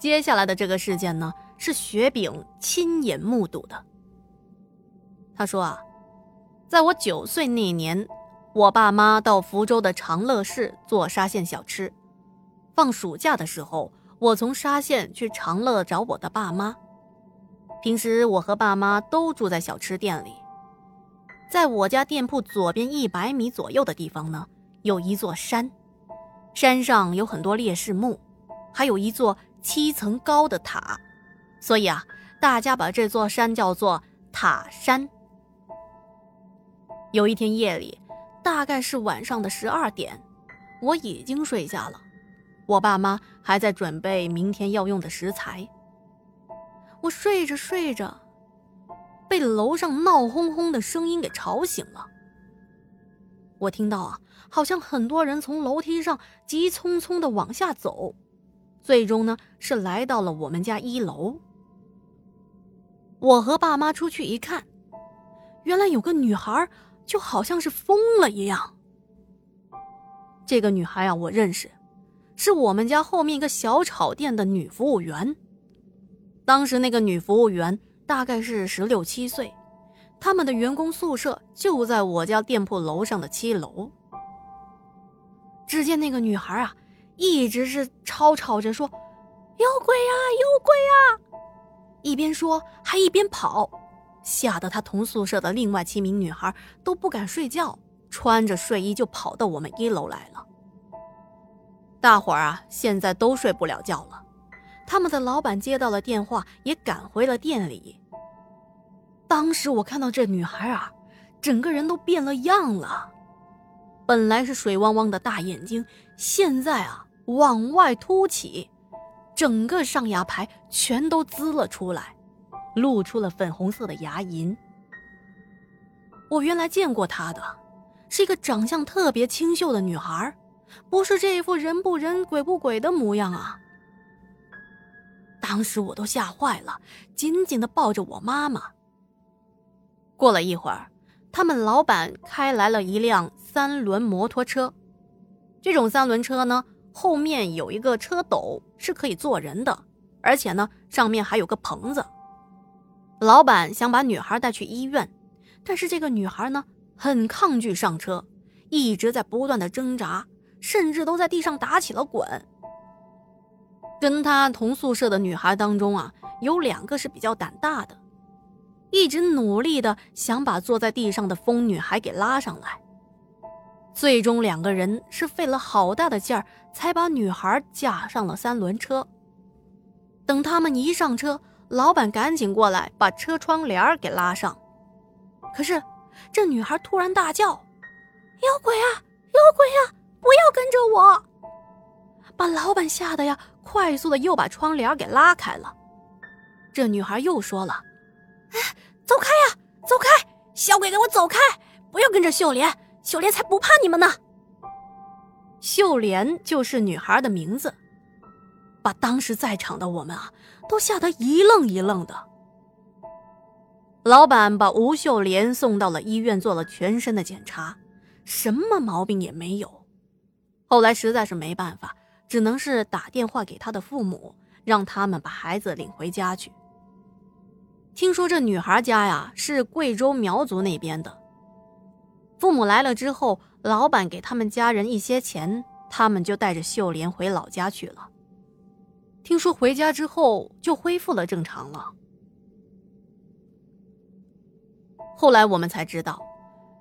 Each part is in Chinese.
接下来的这个事件呢，是雪饼亲眼目睹的。他说啊，在我九岁那年，我爸妈到福州的长乐市做沙县小吃。放暑假的时候，我从沙县去长乐找我的爸妈。平时我和爸妈都住在小吃店里。在我家店铺左边一百米左右的地方呢，有一座山，山上有很多烈士墓，还有一座七层高的塔，所以啊，大家把这座山叫做塔山。有一天夜里，大概是晚上的十二点，我已经睡下了，我爸妈还在准备明天要用的食材。我睡着睡着，被楼上闹哄哄的声音给吵醒了。我听到啊，好像很多人从楼梯上急匆匆的往下走，最终呢是来到了我们家一楼。我和爸妈出去一看，原来有个女孩。就好像是疯了一样。这个女孩啊，我认识，是我们家后面一个小炒店的女服务员。当时那个女服务员大概是十六七岁，他们的员工宿舍就在我家店铺楼上的七楼。只见那个女孩啊，一直是吵吵着说：“有鬼啊，有鬼啊！”一边说还一边跑。吓得他同宿舍的另外七名女孩都不敢睡觉，穿着睡衣就跑到我们一楼来了。大伙儿啊，现在都睡不了觉了。他们的老板接到了电话，也赶回了店里。当时我看到这女孩啊，整个人都变了样了。本来是水汪汪的大眼睛，现在啊往外凸起，整个上牙排全都滋了出来。露出了粉红色的牙龈。我原来见过她的，是一个长相特别清秀的女孩，不是这一副人不人鬼不鬼的模样啊！当时我都吓坏了，紧紧的抱着我妈妈。过了一会儿，他们老板开来了一辆三轮摩托车，这种三轮车呢，后面有一个车斗，是可以坐人的，而且呢，上面还有个棚子。老板想把女孩带去医院，但是这个女孩呢很抗拒上车，一直在不断的挣扎，甚至都在地上打起了滚。跟她同宿舍的女孩当中啊，有两个是比较胆大的，一直努力的想把坐在地上的疯女孩给拉上来。最终两个人是费了好大的劲儿，才把女孩架上了三轮车。等他们一上车。老板赶紧过来把车窗帘给拉上，可是这女孩突然大叫：“有鬼啊！有鬼啊！不要跟着我！”把老板吓得呀，快速的又把窗帘给拉开了。这女孩又说了：“哎，走开呀，走开！小鬼，给我走开！不要跟着秀莲，秀莲才不怕你们呢。”秀莲就是女孩的名字。把当时在场的我们啊，都吓得一愣一愣的。老板把吴秀莲送到了医院，做了全身的检查，什么毛病也没有。后来实在是没办法，只能是打电话给他的父母，让他们把孩子领回家去。听说这女孩家呀是贵州苗族那边的，父母来了之后，老板给他们家人一些钱，他们就带着秀莲回老家去了。听说回家之后就恢复了正常了。后来我们才知道，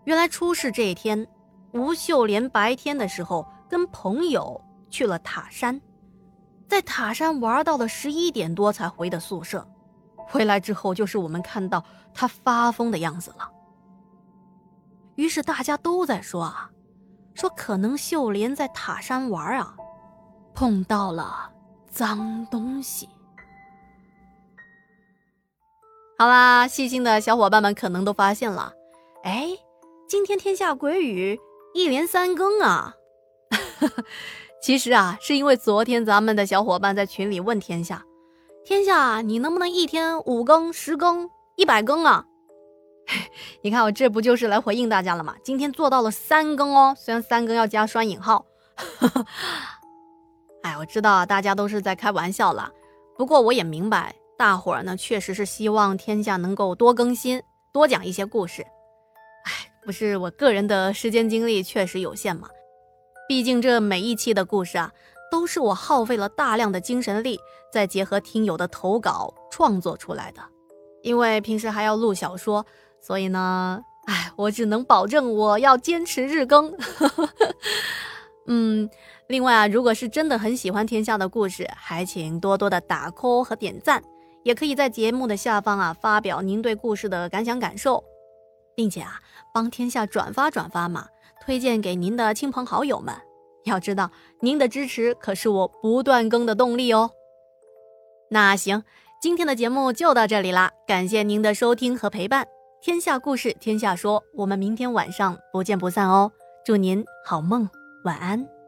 原来出事这一天，吴秀莲白天的时候跟朋友去了塔山，在塔山玩到了十一点多才回的宿舍。回来之后就是我们看到他发疯的样子了。于是大家都在说啊，说可能秀莲在塔山玩啊，碰到了。脏东西。好啦，细心的小伙伴们可能都发现了，哎，今天天下鬼语一连三更啊！其实啊，是因为昨天咱们的小伙伴在群里问天下，天下你能不能一天五更、十更、一百更啊？你看我这不就是来回应大家了吗？今天做到了三更哦，虽然三更要加双引号。哎，我知道大家都是在开玩笑了，不过我也明白，大伙儿呢确实是希望天下能够多更新，多讲一些故事。哎，不是我个人的时间精力确实有限嘛，毕竟这每一期的故事啊，都是我耗费了大量的精神力，再结合听友的投稿创作出来的。因为平时还要录小说，所以呢，哎，我只能保证我要坚持日更。嗯，另外啊，如果是真的很喜欢天下的故事，还请多多的打 call 和点赞，也可以在节目的下方啊发表您对故事的感想感受，并且啊帮天下转发转发嘛，推荐给您的亲朋好友们。要知道，您的支持可是我不断更的动力哦。那行，今天的节目就到这里啦，感谢您的收听和陪伴。天下故事，天下说，我们明天晚上不见不散哦。祝您好梦。晚安。